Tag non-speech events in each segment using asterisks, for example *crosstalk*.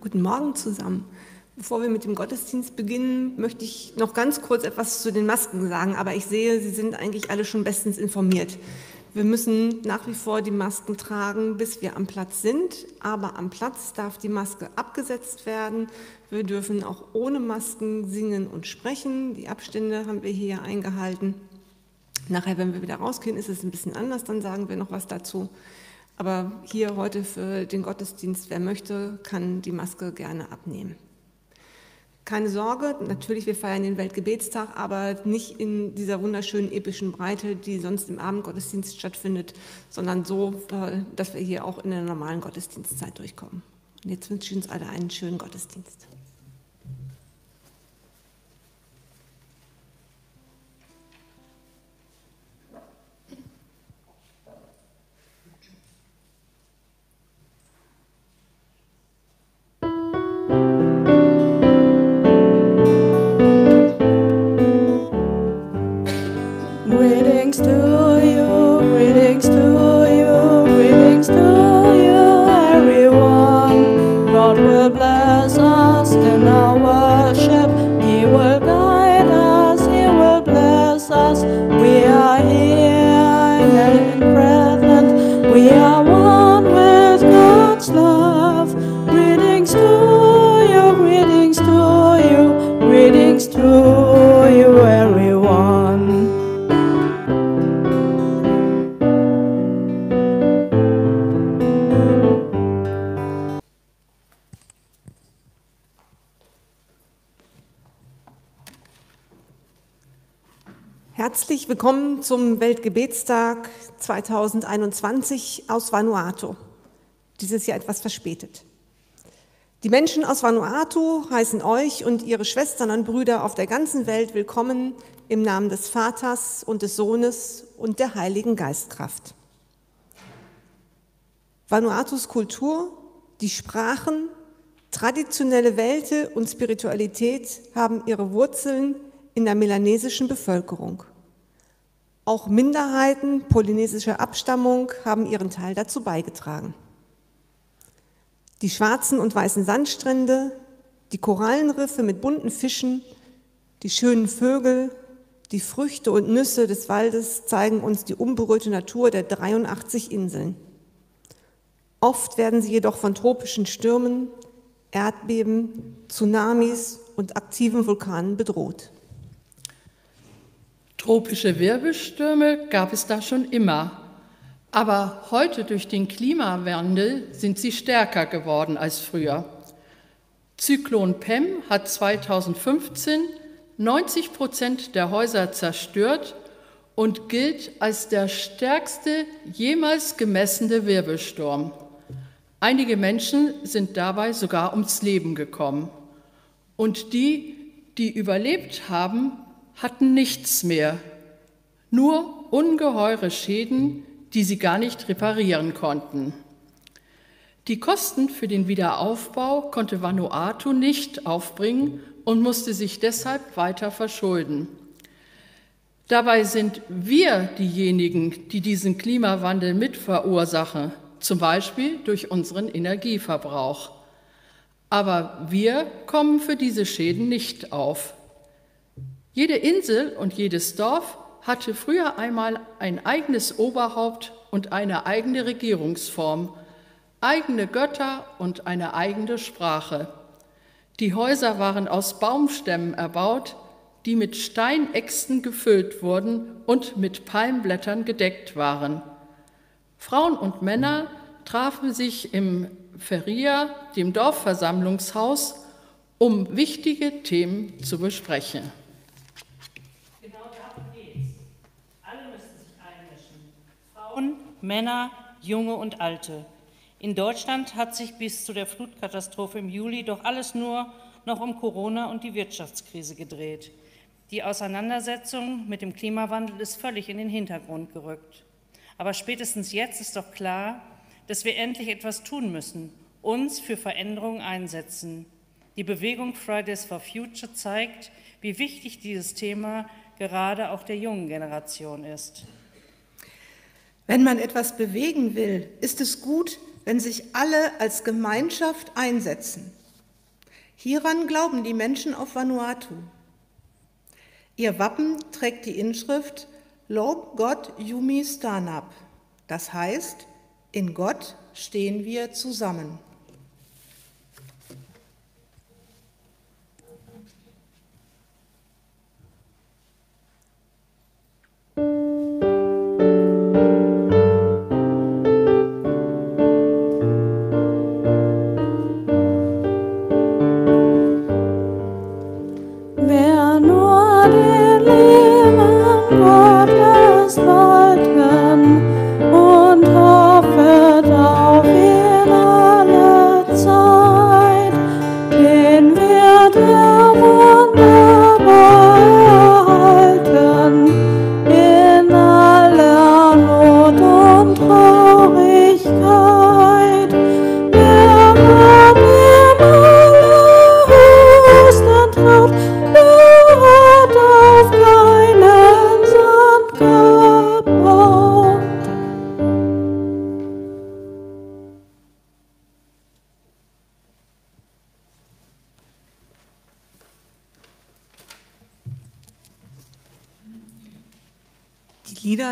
Guten Morgen zusammen. Bevor wir mit dem Gottesdienst beginnen, möchte ich noch ganz kurz etwas zu den Masken sagen, aber ich sehe, Sie sind eigentlich alle schon bestens informiert. Wir müssen nach wie vor die Masken tragen, bis wir am Platz sind, aber am Platz darf die Maske abgesetzt werden. Wir dürfen auch ohne Masken singen und sprechen. Die Abstände haben wir hier eingehalten. Nachher, wenn wir wieder rausgehen, ist es ein bisschen anders, dann sagen wir noch was dazu. Aber hier heute für den Gottesdienst, wer möchte, kann die Maske gerne abnehmen. Keine Sorge, natürlich, wir feiern den Weltgebetstag, aber nicht in dieser wunderschönen epischen Breite, die sonst im Abendgottesdienst stattfindet, sondern so, äh, dass wir hier auch in der normalen Gottesdienstzeit durchkommen. Und jetzt wünsche ich uns alle einen schönen Gottesdienst. Willkommen zum Weltgebetstag 2021 aus Vanuatu. Dieses Jahr etwas verspätet. Die Menschen aus Vanuatu heißen euch und ihre Schwestern und Brüder auf der ganzen Welt willkommen im Namen des Vaters und des Sohnes und der Heiligen Geistkraft. Vanuatus Kultur, die Sprachen, traditionelle Welte und Spiritualität haben ihre Wurzeln in der melanesischen Bevölkerung. Auch Minderheiten polynesischer Abstammung haben ihren Teil dazu beigetragen. Die schwarzen und weißen Sandstrände, die Korallenriffe mit bunten Fischen, die schönen Vögel, die Früchte und Nüsse des Waldes zeigen uns die unberührte Natur der 83 Inseln. Oft werden sie jedoch von tropischen Stürmen, Erdbeben, Tsunamis und aktiven Vulkanen bedroht. Tropische Wirbelstürme gab es da schon immer. Aber heute durch den Klimawandel sind sie stärker geworden als früher. Zyklon Pem hat 2015 90 Prozent der Häuser zerstört und gilt als der stärkste jemals gemessene Wirbelsturm. Einige Menschen sind dabei sogar ums Leben gekommen. Und die, die überlebt haben, hatten nichts mehr, nur ungeheure Schäden, die sie gar nicht reparieren konnten. Die Kosten für den Wiederaufbau konnte Vanuatu nicht aufbringen und musste sich deshalb weiter verschulden. Dabei sind wir diejenigen, die diesen Klimawandel mit verursachen, zum Beispiel durch unseren Energieverbrauch. Aber wir kommen für diese Schäden nicht auf. Jede Insel und jedes Dorf hatte früher einmal ein eigenes Oberhaupt und eine eigene Regierungsform, eigene Götter und eine eigene Sprache. Die Häuser waren aus Baumstämmen erbaut, die mit Steinäxten gefüllt wurden und mit Palmblättern gedeckt waren. Frauen und Männer trafen sich im Feria, dem Dorfversammlungshaus, um wichtige Themen zu besprechen. Frauen, Männer, Junge und Alte. In Deutschland hat sich bis zu der Flutkatastrophe im Juli doch alles nur noch um Corona und die Wirtschaftskrise gedreht. Die Auseinandersetzung mit dem Klimawandel ist völlig in den Hintergrund gerückt. Aber spätestens jetzt ist doch klar, dass wir endlich etwas tun müssen, uns für Veränderungen einsetzen. Die Bewegung Fridays for Future zeigt, wie wichtig dieses Thema gerade auch der jungen Generation ist. Wenn man etwas bewegen will, ist es gut, wenn sich alle als Gemeinschaft einsetzen. Hieran glauben die Menschen auf Vanuatu. Ihr Wappen trägt die Inschrift Lob Gott Yumi Stanap. Das heißt, in Gott stehen wir zusammen.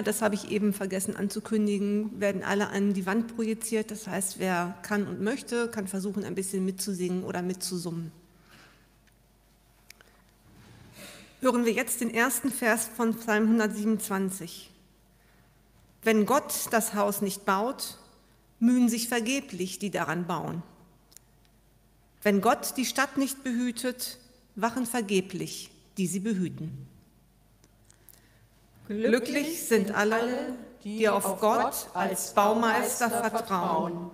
Das habe ich eben vergessen anzukündigen, werden alle an die Wand projiziert. Das heißt, wer kann und möchte, kann versuchen, ein bisschen mitzusingen oder mitzusummen. Hören wir jetzt den ersten Vers von Psalm 127. Wenn Gott das Haus nicht baut, mühen sich vergeblich, die daran bauen. Wenn Gott die Stadt nicht behütet, wachen vergeblich, die sie behüten. Glücklich sind alle, die auf Gott als Baumeister vertrauen.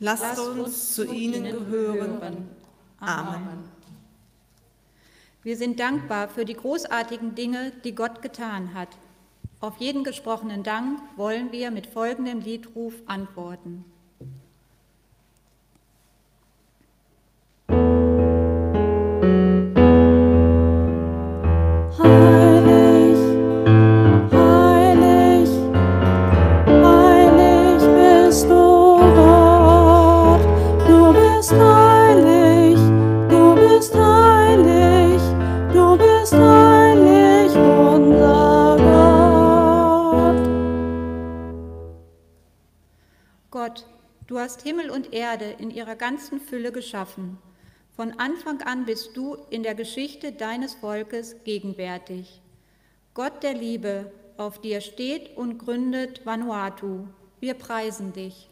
Lasst uns zu ihnen gehören. Amen. Wir sind dankbar für die großartigen Dinge, die Gott getan hat. Auf jeden gesprochenen Dank wollen wir mit folgendem Liedruf antworten. Hast Himmel und Erde in ihrer ganzen Fülle geschaffen. Von Anfang an bist du in der Geschichte deines Volkes gegenwärtig. Gott der Liebe, auf dir steht und gründet Vanuatu. Wir preisen dich.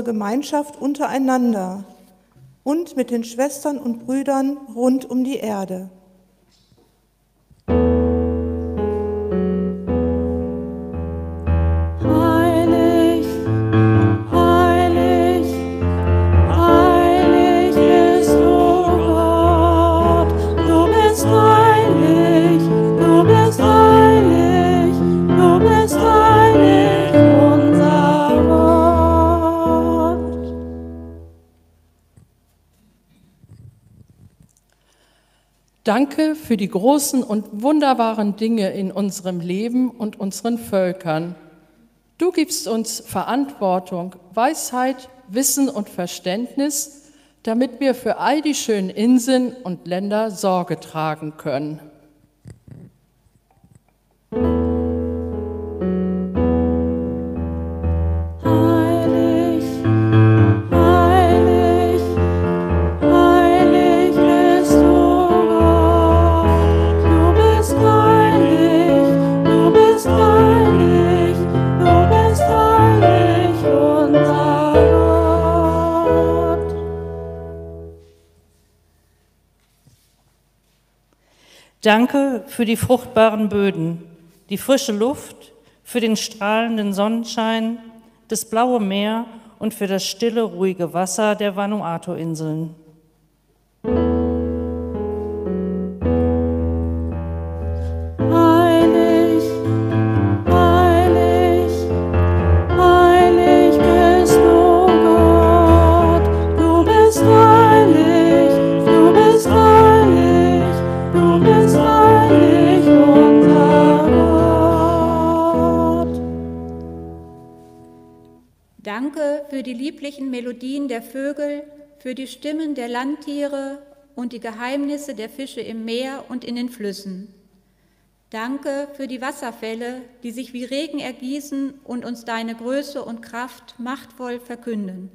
Unsere Gemeinschaft untereinander und mit den Schwestern und Brüdern rund um die Erde. Danke für die großen und wunderbaren Dinge in unserem Leben und unseren Völkern. Du gibst uns Verantwortung, Weisheit, Wissen und Verständnis, damit wir für all die schönen Inseln und Länder Sorge tragen können. Danke für die fruchtbaren Böden, die frische Luft, für den strahlenden Sonnenschein, das blaue Meer und für das stille, ruhige Wasser der Vanuatu-Inseln. Für die lieblichen Melodien der Vögel, für die Stimmen der Landtiere und die Geheimnisse der Fische im Meer und in den Flüssen. Danke für die Wasserfälle, die sich wie Regen ergießen und uns deine Größe und Kraft machtvoll verkünden.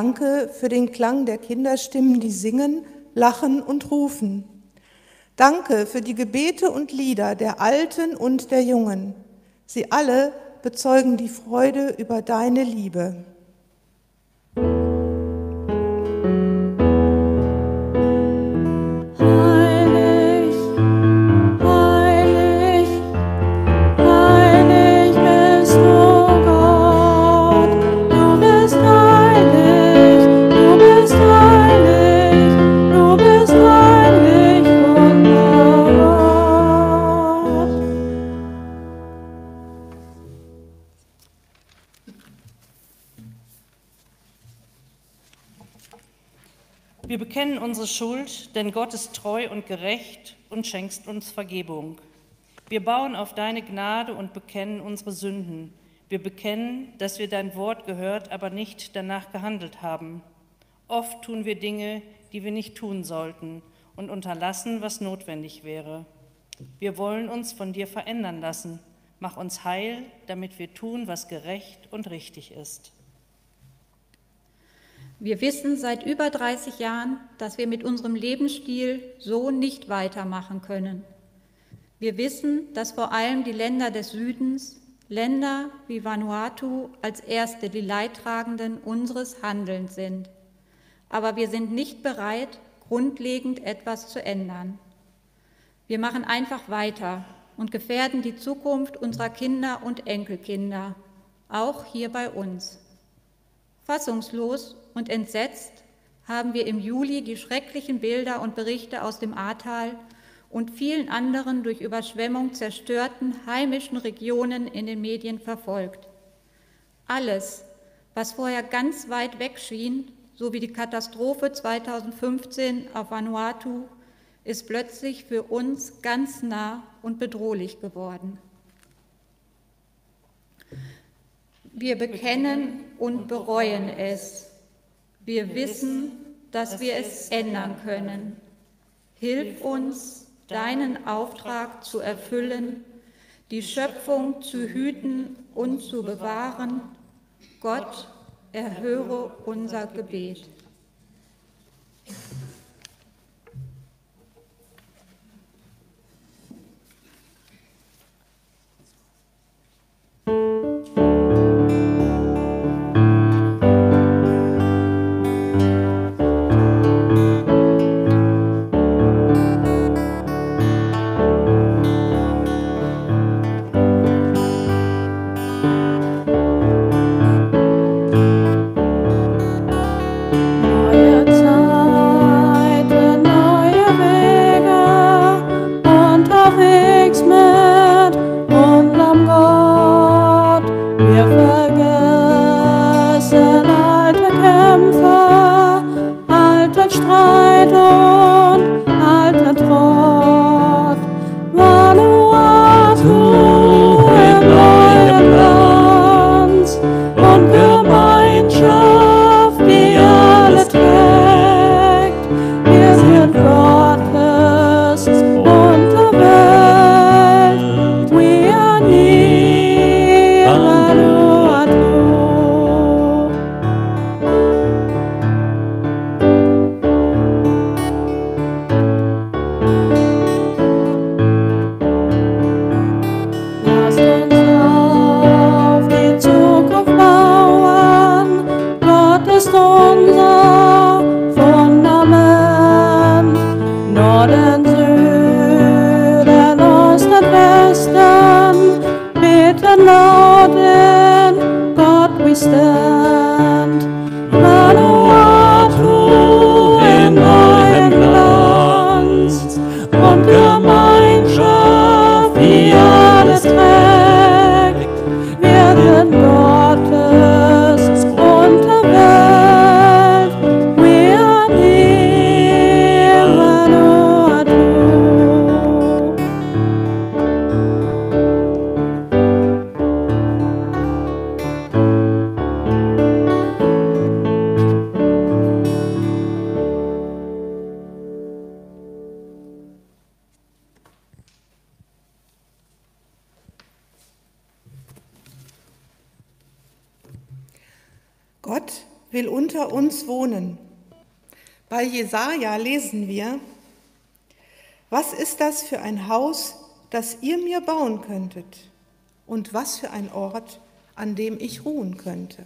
Danke für den Klang der Kinderstimmen, die singen, lachen und rufen. Danke für die Gebete und Lieder der Alten und der Jungen. Sie alle bezeugen die Freude über deine Liebe. Unsere Schuld, denn Gott ist treu und gerecht und schenkst uns Vergebung. Wir bauen auf deine Gnade und bekennen unsere Sünden. Wir bekennen, dass wir dein Wort gehört, aber nicht danach gehandelt haben. Oft tun wir Dinge, die wir nicht tun sollten und unterlassen, was notwendig wäre. Wir wollen uns von dir verändern lassen. Mach uns heil, damit wir tun, was gerecht und richtig ist. Wir wissen seit über 30 Jahren, dass wir mit unserem Lebensstil so nicht weitermachen können. Wir wissen, dass vor allem die Länder des Südens, Länder wie Vanuatu als erste die Leidtragenden unseres Handelns sind. Aber wir sind nicht bereit, grundlegend etwas zu ändern. Wir machen einfach weiter und gefährden die Zukunft unserer Kinder und Enkelkinder, auch hier bei uns. Fassungslos und entsetzt haben wir im Juli die schrecklichen Bilder und Berichte aus dem Ahrtal und vielen anderen durch Überschwemmung zerstörten heimischen Regionen in den Medien verfolgt. Alles, was vorher ganz weit weg schien, so wie die Katastrophe 2015 auf Vanuatu, ist plötzlich für uns ganz nah und bedrohlich geworden. Wir bekennen und bereuen es. Wir wissen, dass wir es ändern können. Hilf uns, deinen Auftrag zu erfüllen, die Schöpfung zu hüten und zu bewahren. Gott, erhöre unser Gebet. Jesaja lesen wir, was ist das für ein Haus, das ihr mir bauen könntet? Und was für ein Ort, an dem ich ruhen könnte?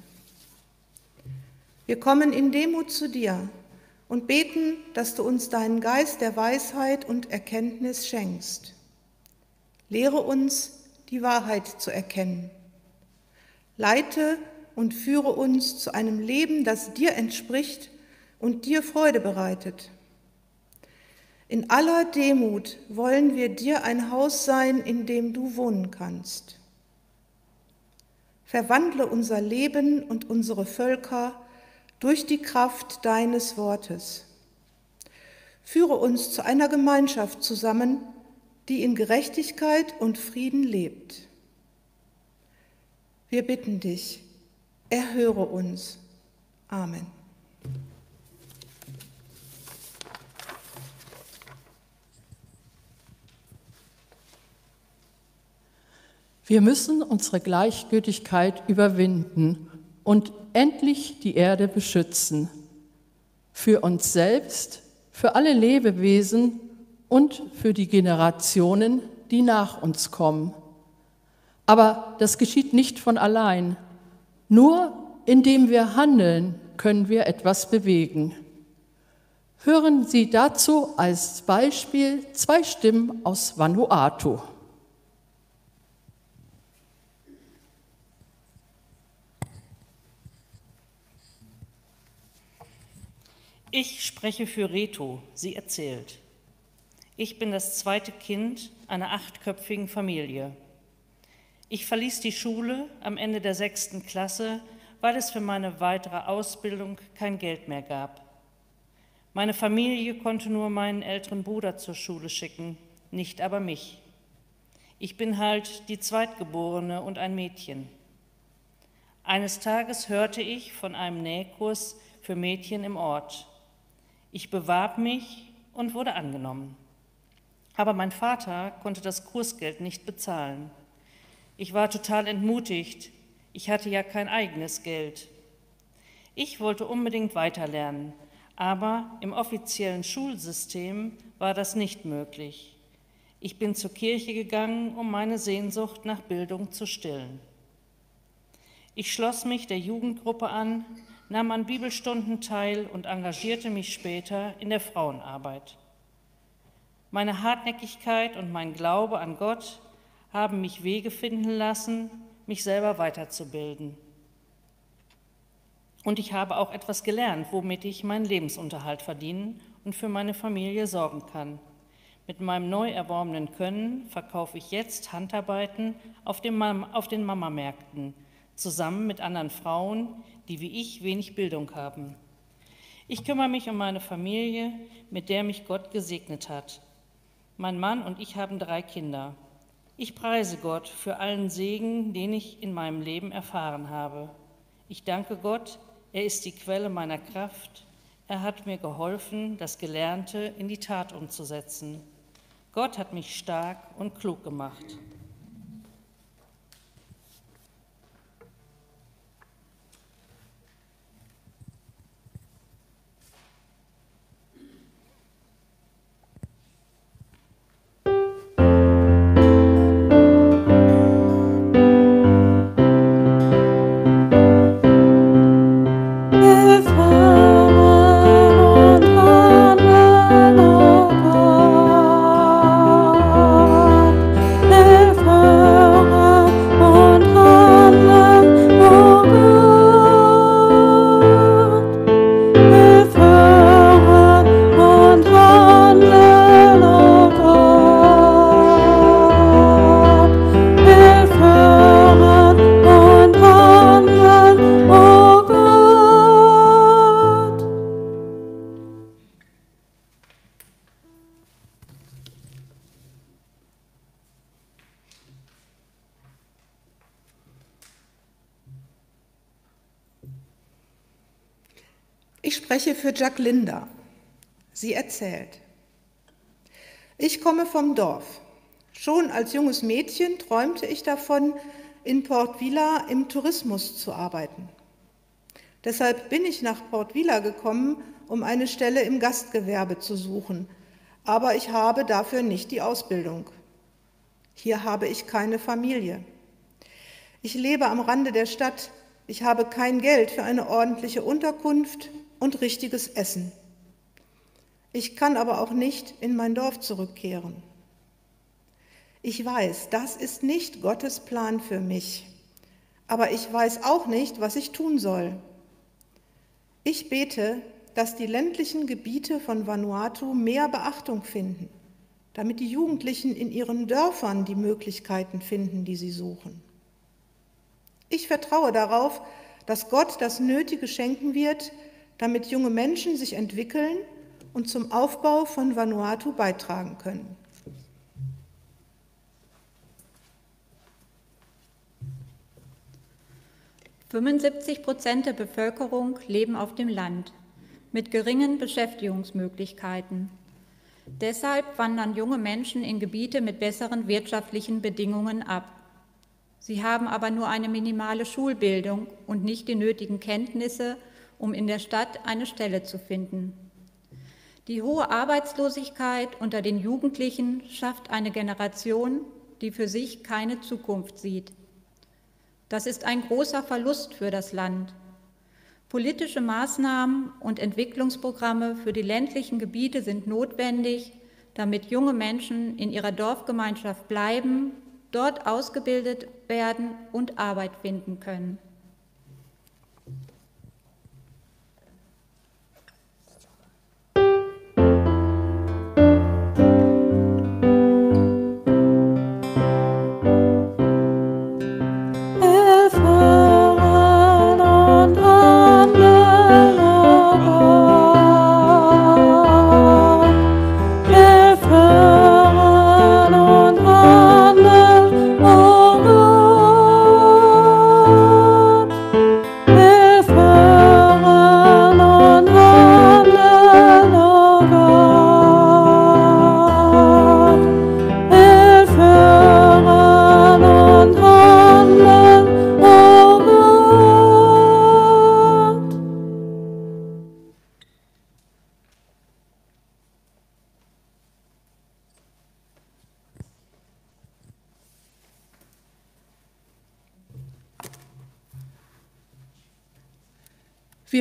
Wir kommen in Demut zu dir und beten, dass du uns deinen Geist der Weisheit und Erkenntnis schenkst. Lehre uns, die Wahrheit zu erkennen. Leite und führe uns zu einem Leben, das dir entspricht und dir Freude bereitet. In aller Demut wollen wir dir ein Haus sein, in dem du wohnen kannst. Verwandle unser Leben und unsere Völker durch die Kraft deines Wortes. Führe uns zu einer Gemeinschaft zusammen, die in Gerechtigkeit und Frieden lebt. Wir bitten dich, erhöre uns. Amen. Wir müssen unsere Gleichgültigkeit überwinden und endlich die Erde beschützen. Für uns selbst, für alle Lebewesen und für die Generationen, die nach uns kommen. Aber das geschieht nicht von allein. Nur indem wir handeln, können wir etwas bewegen. Hören Sie dazu als Beispiel zwei Stimmen aus Vanuatu. Ich spreche für Reto, sie erzählt. Ich bin das zweite Kind einer achtköpfigen Familie. Ich verließ die Schule am Ende der sechsten Klasse, weil es für meine weitere Ausbildung kein Geld mehr gab. Meine Familie konnte nur meinen älteren Bruder zur Schule schicken, nicht aber mich. Ich bin halt die Zweitgeborene und ein Mädchen. Eines Tages hörte ich von einem Nähkurs für Mädchen im Ort. Ich bewarb mich und wurde angenommen. Aber mein Vater konnte das Kursgeld nicht bezahlen. Ich war total entmutigt. Ich hatte ja kein eigenes Geld. Ich wollte unbedingt weiterlernen, aber im offiziellen Schulsystem war das nicht möglich. Ich bin zur Kirche gegangen, um meine Sehnsucht nach Bildung zu stillen. Ich schloss mich der Jugendgruppe an, nahm an Bibelstunden teil und engagierte mich später in der Frauenarbeit. Meine Hartnäckigkeit und mein Glaube an Gott haben mich Wege finden lassen, mich selber weiterzubilden. Und ich habe auch etwas gelernt, womit ich meinen Lebensunterhalt verdienen und für meine Familie sorgen kann. Mit meinem neu erworbenen Können verkaufe ich jetzt Handarbeiten auf, auf den Mamamärkten, zusammen mit anderen Frauen, die wie ich wenig Bildung haben. Ich kümmere mich um meine Familie, mit der mich Gott gesegnet hat. Mein Mann und ich haben drei Kinder. Ich preise Gott für allen Segen, den ich in meinem Leben erfahren habe. Ich danke Gott, er ist die Quelle meiner Kraft. Er hat mir geholfen, das Gelernte in die Tat umzusetzen. Gott hat mich stark und klug gemacht. Linda. Sie erzählt. Ich komme vom Dorf. Schon als junges Mädchen träumte ich davon, in Port Vila im Tourismus zu arbeiten. Deshalb bin ich nach Port Vila gekommen, um eine Stelle im Gastgewerbe zu suchen, aber ich habe dafür nicht die Ausbildung. Hier habe ich keine Familie. Ich lebe am Rande der Stadt, ich habe kein Geld für eine ordentliche Unterkunft und richtiges Essen. Ich kann aber auch nicht in mein Dorf zurückkehren. Ich weiß, das ist nicht Gottes Plan für mich, aber ich weiß auch nicht, was ich tun soll. Ich bete, dass die ländlichen Gebiete von Vanuatu mehr Beachtung finden, damit die Jugendlichen in ihren Dörfern die Möglichkeiten finden, die sie suchen. Ich vertraue darauf, dass Gott das Nötige schenken wird, damit junge Menschen sich entwickeln und zum Aufbau von Vanuatu beitragen können. »75 Prozent der Bevölkerung leben auf dem Land mit geringen Beschäftigungsmöglichkeiten. Deshalb wandern junge Menschen in Gebiete mit besseren wirtschaftlichen Bedingungen ab. Sie haben aber nur eine minimale Schulbildung und nicht die nötigen Kenntnisse, um in der Stadt eine Stelle zu finden. Die hohe Arbeitslosigkeit unter den Jugendlichen schafft eine Generation, die für sich keine Zukunft sieht. Das ist ein großer Verlust für das Land. Politische Maßnahmen und Entwicklungsprogramme für die ländlichen Gebiete sind notwendig, damit junge Menschen in ihrer Dorfgemeinschaft bleiben, dort ausgebildet werden und Arbeit finden können.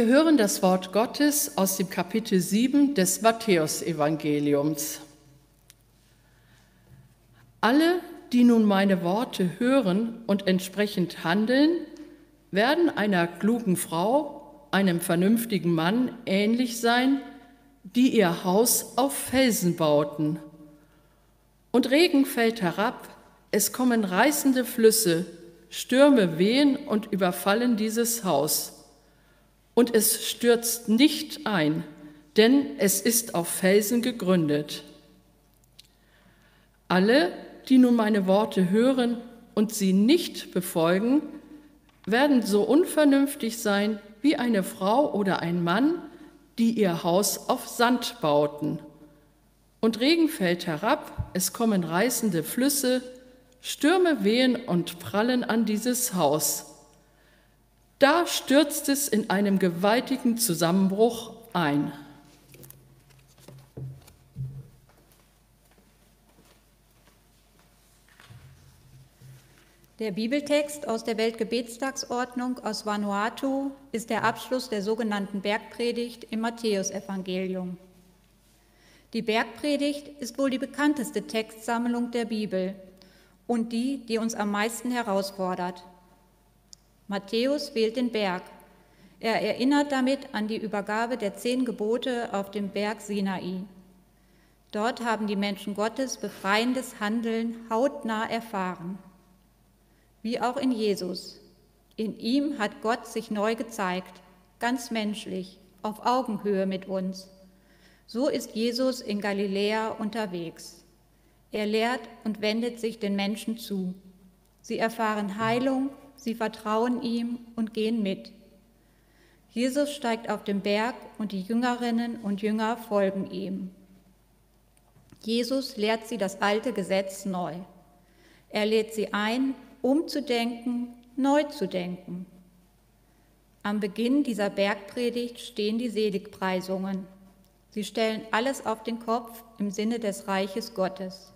Wir hören das Wort Gottes aus dem Kapitel 7 des Matthäusevangeliums. Alle, die nun meine Worte hören und entsprechend handeln, werden einer klugen Frau, einem vernünftigen Mann ähnlich sein, die ihr Haus auf Felsen bauten. Und Regen fällt herab, es kommen reißende Flüsse, Stürme wehen und überfallen dieses Haus und es stürzt nicht ein, denn es ist auf Felsen gegründet. Alle, die nun meine Worte hören und sie nicht befolgen, werden so unvernünftig sein wie eine Frau oder ein Mann, die ihr Haus auf Sand bauten. Und Regen fällt herab, es kommen reißende Flüsse, Stürme wehen und prallen an dieses Haus da stürzt es in einem gewaltigen Zusammenbruch ein. Der Bibeltext aus der Weltgebetstagsordnung aus Vanuatu ist der Abschluss der sogenannten Bergpredigt im Matthäusevangelium. Die Bergpredigt ist wohl die bekannteste Textsammlung der Bibel und die, die uns am meisten herausfordert. Matthäus wählt den Berg. Er erinnert damit an die Übergabe der zehn Gebote auf dem Berg Sinai. Dort haben die Menschen Gottes befreiendes Handeln hautnah erfahren. Wie auch in Jesus. In ihm hat Gott sich neu gezeigt, ganz menschlich, auf Augenhöhe mit uns. So ist Jesus in Galiläa unterwegs. Er lehrt und wendet sich den Menschen zu. Sie erfahren Heilung Sie vertrauen ihm und gehen mit. Jesus steigt auf den Berg und die Jüngerinnen und Jünger folgen ihm. Jesus lehrt sie das alte Gesetz neu. Er lädt sie ein, umzudenken, neu zu denken. Am Beginn dieser Bergpredigt stehen die Seligpreisungen. Sie stellen alles auf den Kopf im Sinne des Reiches Gottes.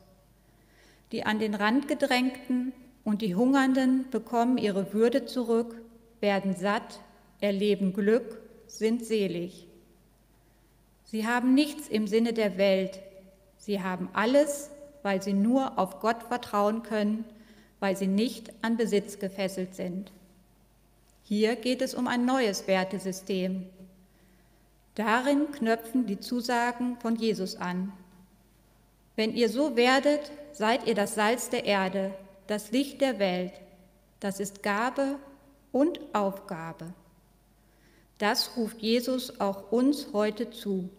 Die an den Rand gedrängten und die Hungernden bekommen ihre Würde zurück, werden satt, erleben Glück, sind selig. Sie haben nichts im Sinne der Welt, sie haben alles, weil sie nur auf Gott vertrauen können, weil sie nicht an Besitz gefesselt sind. Hier geht es um ein neues Wertesystem. Darin knöpfen die Zusagen von Jesus an. Wenn ihr so werdet, seid ihr das Salz der Erde, das Licht der Welt. Das ist Gabe und Aufgabe. Das ruft Jesus auch uns heute zu.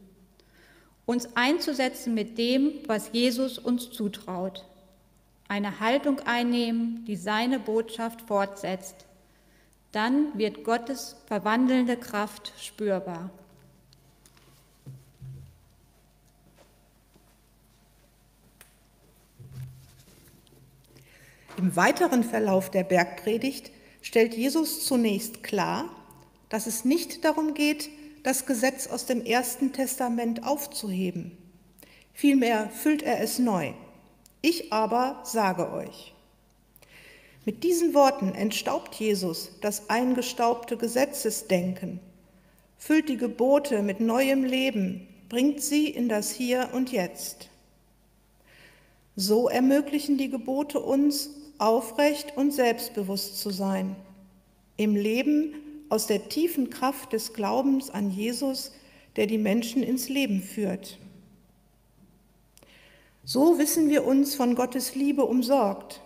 Uns einzusetzen mit dem, was Jesus uns zutraut. Eine Haltung einnehmen, die seine Botschaft fortsetzt dann wird Gottes verwandelnde Kraft spürbar. Im weiteren Verlauf der Bergpredigt stellt Jesus zunächst klar, dass es nicht darum geht, das Gesetz aus dem Ersten Testament aufzuheben. Vielmehr füllt er es neu. Ich aber sage euch. Mit diesen Worten entstaubt Jesus das eingestaubte Gesetzesdenken, füllt die Gebote mit neuem Leben, bringt sie in das Hier und Jetzt. So ermöglichen die Gebote uns, aufrecht und selbstbewusst zu sein, im Leben aus der tiefen Kraft des Glaubens an Jesus, der die Menschen ins Leben führt. So wissen wir uns von Gottes Liebe umsorgt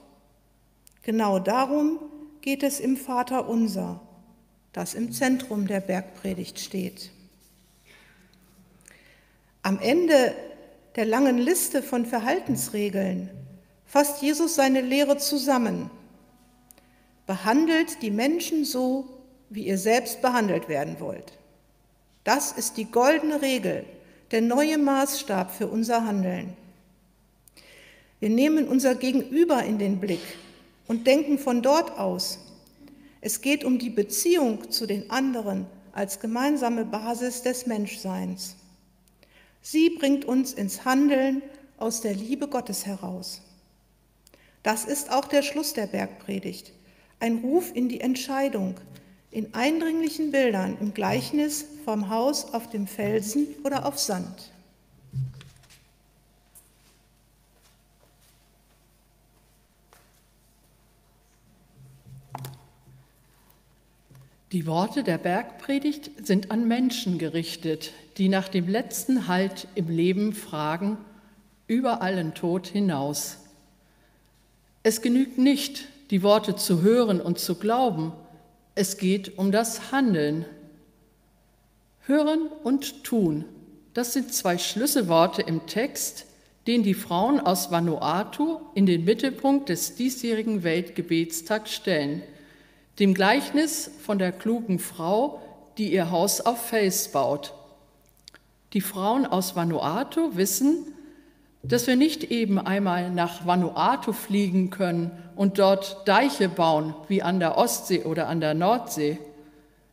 Genau darum geht es im Vater unser, das im Zentrum der Bergpredigt steht. Am Ende der langen Liste von Verhaltensregeln fasst Jesus seine Lehre zusammen. Behandelt die Menschen so, wie ihr selbst behandelt werden wollt. Das ist die goldene Regel, der neue Maßstab für unser Handeln. Wir nehmen unser Gegenüber in den Blick und denken von dort aus. Es geht um die Beziehung zu den anderen als gemeinsame Basis des Menschseins. Sie bringt uns ins Handeln aus der Liebe Gottes heraus. Das ist auch der Schluss der Bergpredigt, ein Ruf in die Entscheidung, in eindringlichen Bildern im Gleichnis vom Haus auf dem Felsen oder auf Sand. Die Worte der Bergpredigt sind an Menschen gerichtet, die nach dem letzten Halt im Leben fragen, über allen Tod hinaus. Es genügt nicht, die Worte zu hören und zu glauben, es geht um das Handeln. Hören und tun, das sind zwei Schlüsselworte im Text, den die Frauen aus Vanuatu in den Mittelpunkt des diesjährigen Weltgebetstags stellen – dem Gleichnis von der klugen Frau, die ihr Haus auf Fels baut. Die Frauen aus Vanuatu wissen, dass wir nicht eben einmal nach Vanuatu fliegen können und dort Deiche bauen, wie an der Ostsee oder an der Nordsee.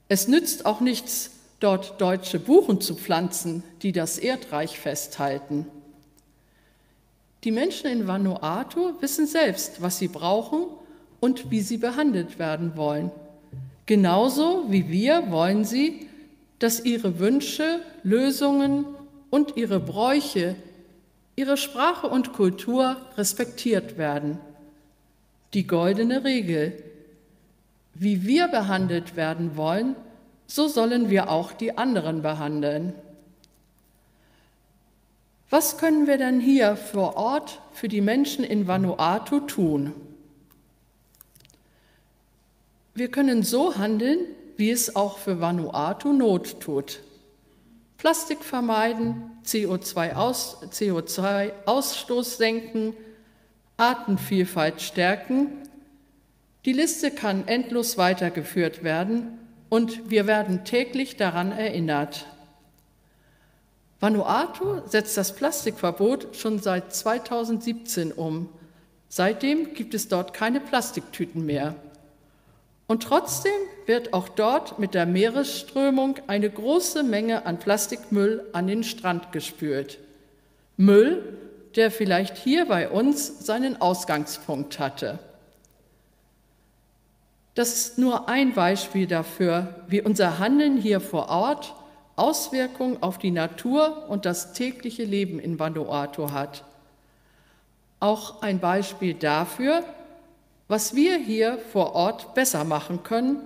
Es nützt auch nichts, dort deutsche Buchen zu pflanzen, die das Erdreich festhalten. Die Menschen in Vanuatu wissen selbst, was sie brauchen und wie sie behandelt werden wollen. Genauso wie wir wollen sie, dass ihre Wünsche, Lösungen und ihre Bräuche, ihre Sprache und Kultur respektiert werden. Die goldene Regel. Wie wir behandelt werden wollen, so sollen wir auch die anderen behandeln. Was können wir denn hier vor Ort für die Menschen in Vanuatu tun? Wir können so handeln, wie es auch für Vanuatu Not tut. Plastik vermeiden, CO2-Ausstoß CO2 senken, Artenvielfalt stärken. Die Liste kann endlos weitergeführt werden und wir werden täglich daran erinnert. Vanuatu setzt das Plastikverbot schon seit 2017 um. Seitdem gibt es dort keine Plastiktüten mehr. Und trotzdem wird auch dort mit der Meeresströmung eine große Menge an Plastikmüll an den Strand gespült. Müll, der vielleicht hier bei uns seinen Ausgangspunkt hatte. Das ist nur ein Beispiel dafür, wie unser Handeln hier vor Ort Auswirkungen auf die Natur und das tägliche Leben in Vanuatu hat. Auch ein Beispiel dafür, was wir hier vor Ort besser machen können,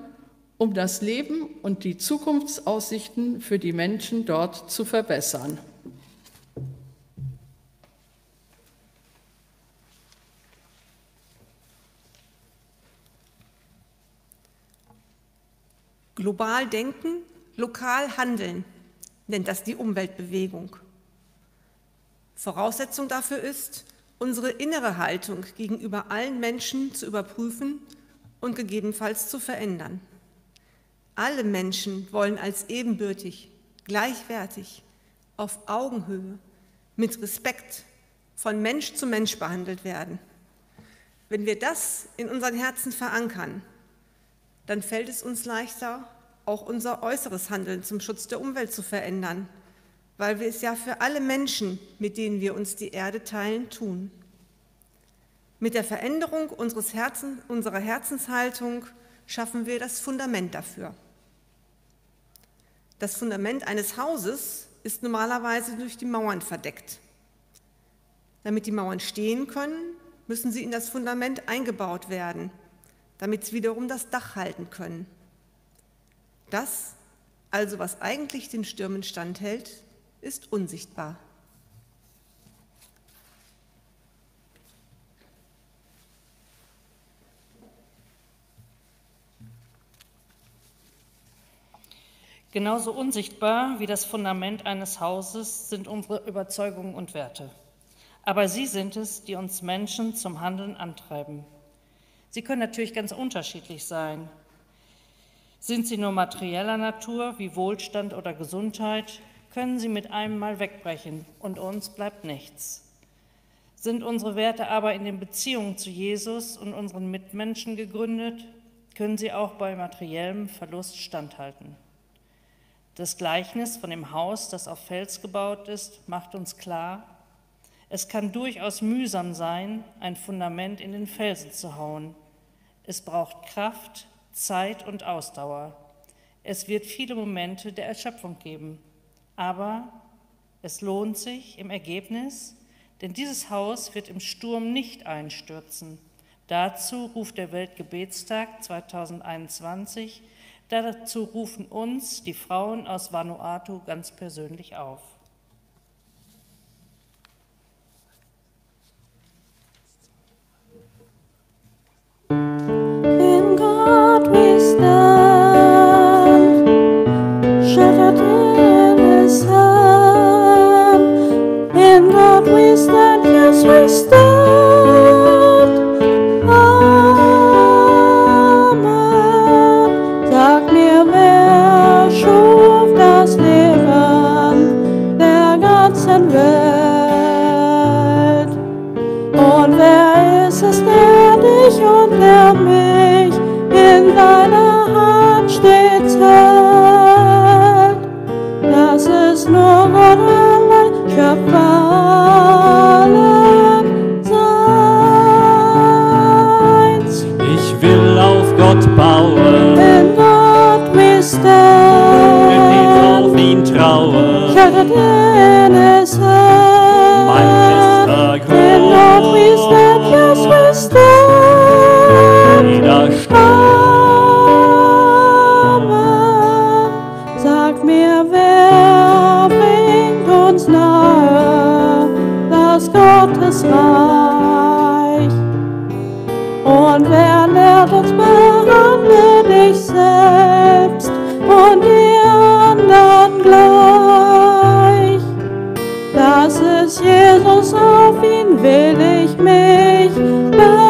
um das Leben und die Zukunftsaussichten für die Menschen dort zu verbessern. Global denken, lokal handeln, nennt das die Umweltbewegung. Voraussetzung dafür ist, unsere innere Haltung gegenüber allen Menschen zu überprüfen und gegebenenfalls zu verändern. Alle Menschen wollen als ebenbürtig, gleichwertig, auf Augenhöhe, mit Respekt von Mensch zu Mensch behandelt werden. Wenn wir das in unseren Herzen verankern, dann fällt es uns leichter, auch unser äußeres Handeln zum Schutz der Umwelt zu verändern, weil wir es ja für alle Menschen, mit denen wir uns die Erde teilen, tun. Mit der Veränderung unseres Herzen, unserer Herzenshaltung schaffen wir das Fundament dafür. Das Fundament eines Hauses ist normalerweise durch die Mauern verdeckt. Damit die Mauern stehen können, müssen sie in das Fundament eingebaut werden damit sie wiederum das Dach halten können. Das, also was eigentlich den Stürmen standhält, ist unsichtbar. Genauso unsichtbar wie das Fundament eines Hauses sind unsere Überzeugungen und Werte. Aber sie sind es, die uns Menschen zum Handeln antreiben. Sie können natürlich ganz unterschiedlich sein. Sind sie nur materieller Natur wie Wohlstand oder Gesundheit, können sie mit einem Mal wegbrechen und uns bleibt nichts. Sind unsere Werte aber in den Beziehungen zu Jesus und unseren Mitmenschen gegründet, können sie auch bei materiellem Verlust standhalten. Das Gleichnis von dem Haus, das auf Fels gebaut ist, macht uns klar, es kann durchaus mühsam sein, ein Fundament in den Felsen zu hauen. Es braucht Kraft, Zeit und Ausdauer. Es wird viele Momente der Erschöpfung geben, aber es lohnt sich im Ergebnis, denn dieses Haus wird im Sturm nicht einstürzen. Dazu ruft der Weltgebetstag 2021, dazu rufen uns die Frauen aus Vanuatu ganz persönlich auf. Musik Christmas. Kreuz, Jesus, auf ihn will ich mich beziehen.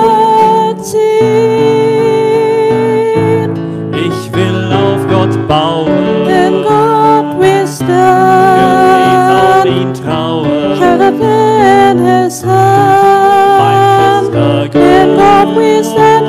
Ich will auf Gott bauen, denn Gott ist da. Will auf ihn trauen, sheltered in his hand. Mein fester Gott, denn Gott ist da.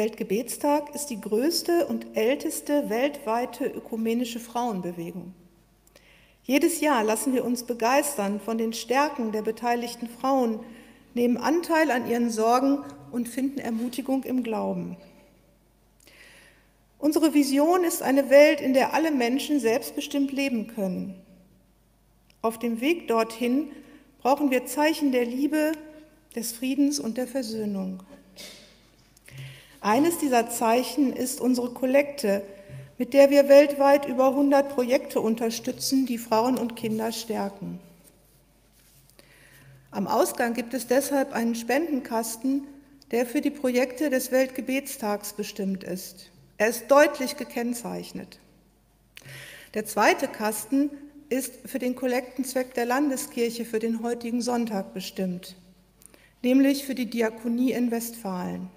Weltgebetstag ist die größte und älteste weltweite ökumenische Frauenbewegung. Jedes Jahr lassen wir uns begeistern von den Stärken der beteiligten Frauen, nehmen Anteil an ihren Sorgen und finden Ermutigung im Glauben. Unsere Vision ist eine Welt, in der alle Menschen selbstbestimmt leben können. Auf dem Weg dorthin brauchen wir Zeichen der Liebe, des Friedens und der Versöhnung. Eines dieser Zeichen ist unsere Kollekte, mit der wir weltweit über 100 Projekte unterstützen, die Frauen und Kinder stärken. Am Ausgang gibt es deshalb einen Spendenkasten, der für die Projekte des Weltgebetstags bestimmt ist. Er ist deutlich gekennzeichnet. Der zweite Kasten ist für den Kollektenzweck der Landeskirche für den heutigen Sonntag bestimmt, nämlich für die Diakonie in Westfalen.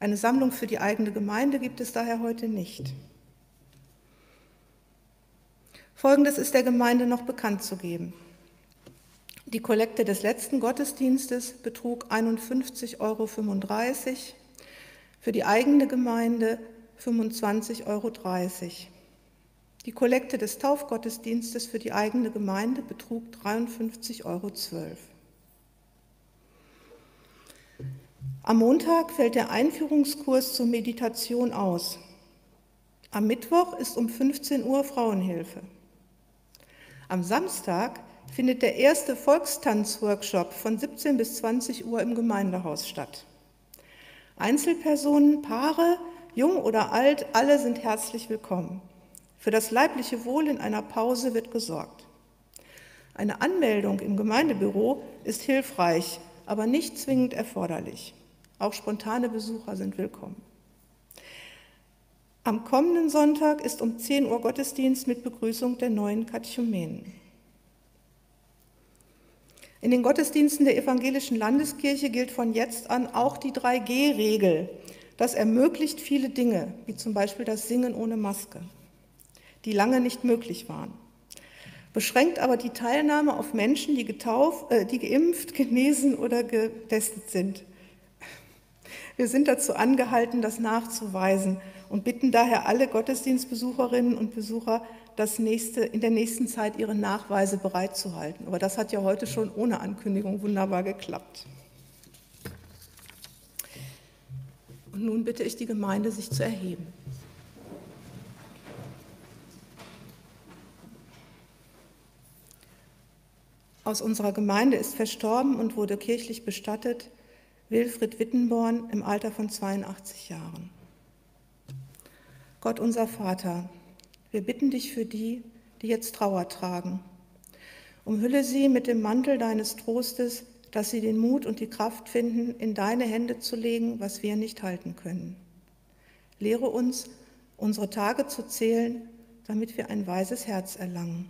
Eine Sammlung für die eigene Gemeinde gibt es daher heute nicht. Folgendes ist der Gemeinde noch bekannt zu geben. Die Kollekte des letzten Gottesdienstes betrug 51,35 Euro, für die eigene Gemeinde 25,30 Euro. Die Kollekte des Taufgottesdienstes für die eigene Gemeinde betrug 53,12 Euro. Am Montag fällt der Einführungskurs zur Meditation aus. Am Mittwoch ist um 15 Uhr Frauenhilfe. Am Samstag findet der erste Volkstanzworkshop von 17 bis 20 Uhr im Gemeindehaus statt. Einzelpersonen, Paare, jung oder alt, alle sind herzlich willkommen. Für das leibliche Wohl in einer Pause wird gesorgt. Eine Anmeldung im Gemeindebüro ist hilfreich, aber nicht zwingend erforderlich. Auch spontane Besucher sind willkommen. Am kommenden Sonntag ist um 10 Uhr Gottesdienst mit Begrüßung der neuen Katechumenen. In den Gottesdiensten der evangelischen Landeskirche gilt von jetzt an auch die 3G-Regel. Das ermöglicht viele Dinge, wie zum Beispiel das Singen ohne Maske, die lange nicht möglich waren. Beschränkt aber die Teilnahme auf Menschen, die, getauft, äh, die geimpft, genesen oder getestet sind. Wir sind dazu angehalten, das nachzuweisen und bitten daher alle Gottesdienstbesucherinnen und Besucher, das nächste, in der nächsten Zeit ihre Nachweise bereitzuhalten. Aber das hat ja heute schon ohne Ankündigung wunderbar geklappt. Und nun bitte ich die Gemeinde, sich zu erheben. Aus unserer Gemeinde ist verstorben und wurde kirchlich bestattet Wilfried Wittenborn im Alter von 82 Jahren. Gott unser Vater, wir bitten dich für die, die jetzt Trauer tragen. Umhülle sie mit dem Mantel deines Trostes, dass sie den Mut und die Kraft finden, in deine Hände zu legen, was wir nicht halten können. Lehre uns, unsere Tage zu zählen, damit wir ein weises Herz erlangen.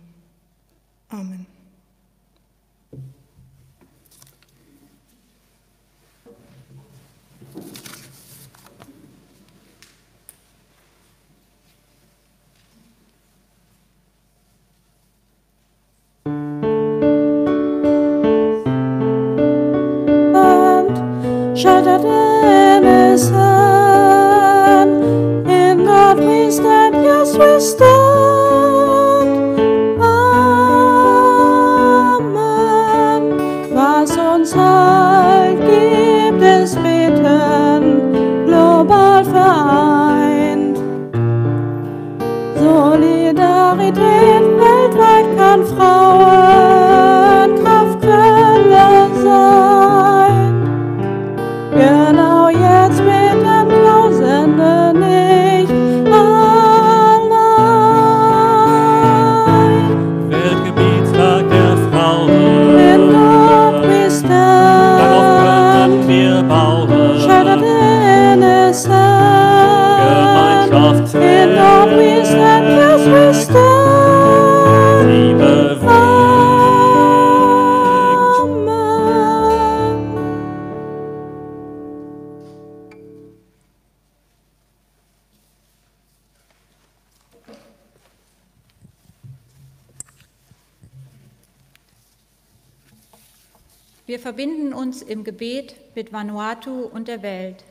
Im Gebet mit Vanuatu und der Welt.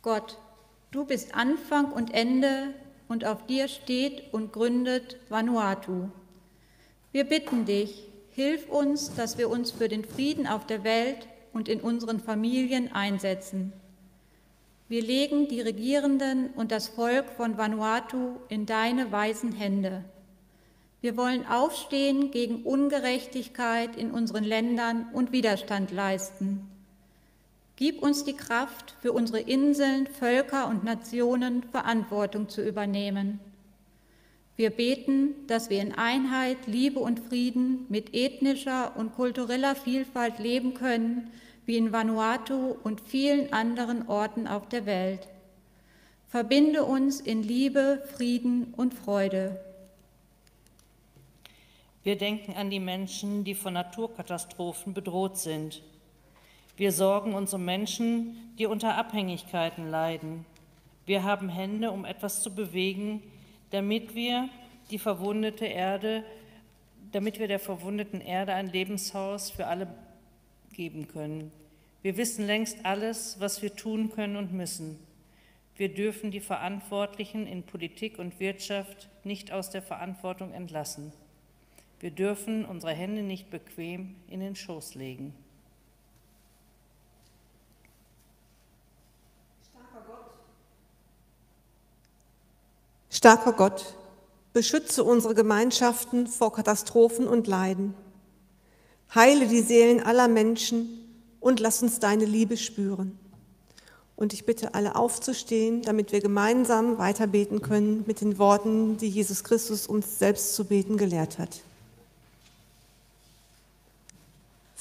Gott, du bist Anfang und Ende und auf dir steht und gründet Vanuatu. Wir bitten dich, hilf uns, dass wir uns für den Frieden auf der Welt und in unseren Familien einsetzen. Wir legen die Regierenden und das Volk von Vanuatu in deine weisen Hände. Wir wollen aufstehen gegen Ungerechtigkeit in unseren Ländern und Widerstand leisten. Gib uns die Kraft, für unsere Inseln, Völker und Nationen Verantwortung zu übernehmen. Wir beten, dass wir in Einheit, Liebe und Frieden mit ethnischer und kultureller Vielfalt leben können, wie in Vanuatu und vielen anderen Orten auf der Welt. Verbinde uns in Liebe, Frieden und Freude. Wir denken an die Menschen, die von Naturkatastrophen bedroht sind. Wir sorgen uns um Menschen, die unter Abhängigkeiten leiden. Wir haben Hände, um etwas zu bewegen, damit wir die verwundete Erde, damit wir der verwundeten Erde ein Lebenshaus für alle geben können. Wir wissen längst alles, was wir tun können und müssen. Wir dürfen die Verantwortlichen in Politik und Wirtschaft nicht aus der Verantwortung entlassen. Wir dürfen unsere Hände nicht bequem in den Schoß legen. Starker Gott, beschütze unsere Gemeinschaften vor Katastrophen und Leiden. Heile die Seelen aller Menschen und lass uns deine Liebe spüren. Und ich bitte alle aufzustehen, damit wir gemeinsam weiter beten können mit den Worten, die Jesus Christus uns selbst zu beten gelehrt hat.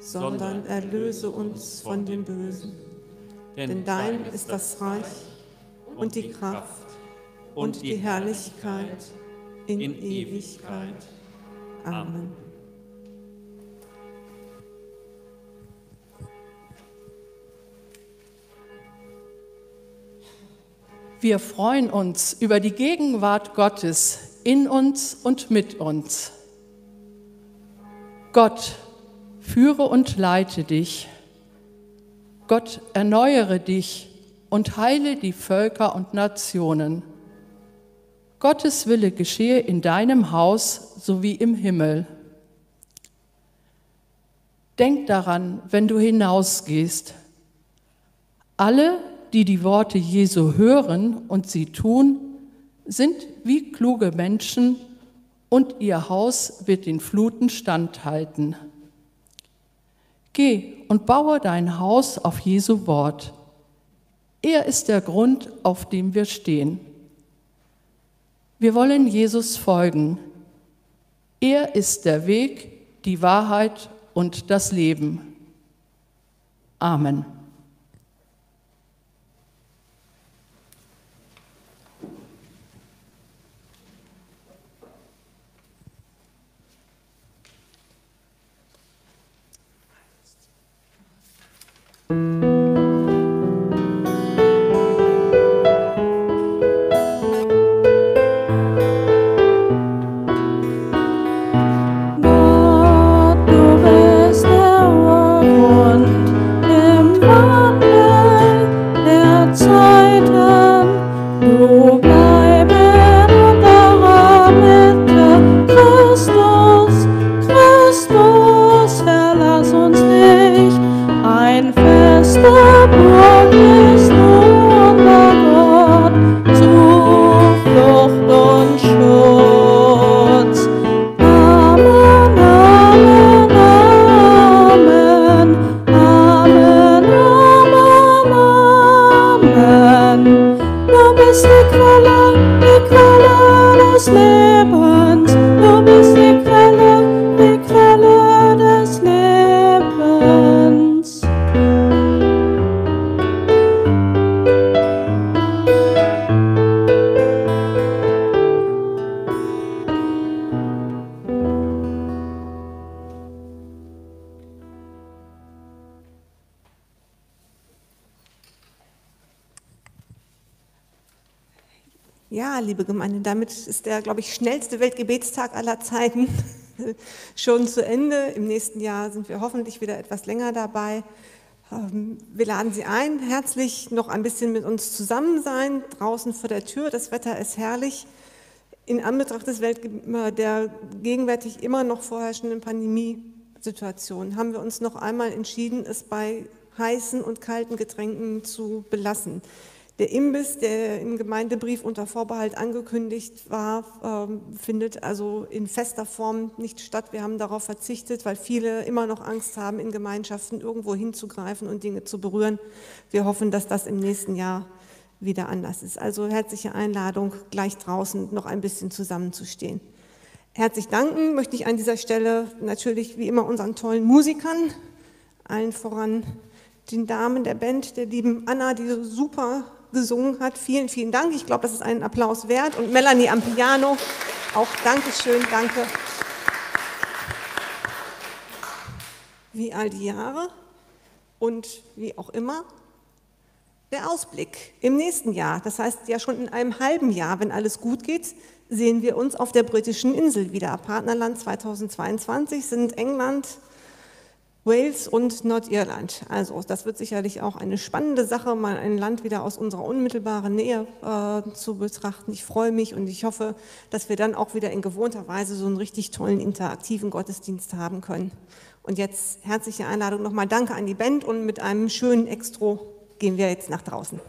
sondern erlöse uns von dem Bösen. Denn dein ist das Reich und die Kraft und die Herrlichkeit in Ewigkeit. Amen. Wir freuen uns über die Gegenwart Gottes in uns und mit uns. Gott, führe und leite dich. Gott, erneuere dich und heile die Völker und Nationen. Gottes Wille geschehe in deinem Haus sowie im Himmel. Denk daran, wenn du hinausgehst. Alle, die die Worte Jesu hören und sie tun, sind wie kluge Menschen und ihr Haus wird den Fluten standhalten. Geh und baue dein Haus auf Jesu Wort. Er ist der Grund, auf dem wir stehen. Wir wollen Jesus folgen. Er ist der Weg, die Wahrheit und das Leben. Amen. Gott, Ja, liebe Gemeinde, damit ist der, glaube ich, schnellste Weltgebetstag aller Zeiten *laughs* schon zu Ende. Im nächsten Jahr sind wir hoffentlich wieder etwas länger dabei. Ähm, Wir laden Sie ein, herzlich noch ein bisschen mit uns zusammen sein, draußen vor der Tür. Das Wetter ist herrlich. In Anbetracht des Welt der gegenwärtig immer noch vorherrschenden Pandemiesituation haben wir uns noch einmal entschieden, es bei heißen und kalten Getränken zu belassen. Der Imbiss, der im Gemeindebrief unter Vorbehalt angekündigt war, ähm, findet also in fester Form nicht statt. Wir haben darauf verzichtet, weil viele immer noch Angst haben, in Gemeinschaften irgendwo hinzugreifen und Dinge zu berühren. Wir hoffen, dass das im nächsten Jahr wieder anders ist. Also herzliche Einladung, gleich draußen noch ein bisschen zusammenzustehen. Herzlich danken möchte ich an dieser Stelle natürlich wie immer unseren tollen Musikern, allen voran den Damen der Band, der lieben Anna, die super gesungen hat. Vielen, vielen Dank. Ich glaube, das ist einen Applaus wert. Und Melanie am Piano, auch Dankeschön, danke. Wie all die Jahre und wie auch immer der Ausblick im nächsten Jahr. Das heißt ja schon in einem halben Jahr, wenn alles gut geht, sehen wir uns auf der britischen Insel wieder. Partnerland 2022 sind England, Wales und Nordirland. Also das wird sicherlich auch eine spannende Sache, mal ein Land wieder aus unserer unmittelbaren Nähe äh, zu betrachten. Ich freue mich und ich hoffe, dass wir dann auch wieder in gewohnter Weise so einen richtig tollen interaktiven Gottesdienst haben können. Und jetzt herzliche Einladung nochmal. Danke an die Band und mit einem schönen Extro gehen wir jetzt nach draußen.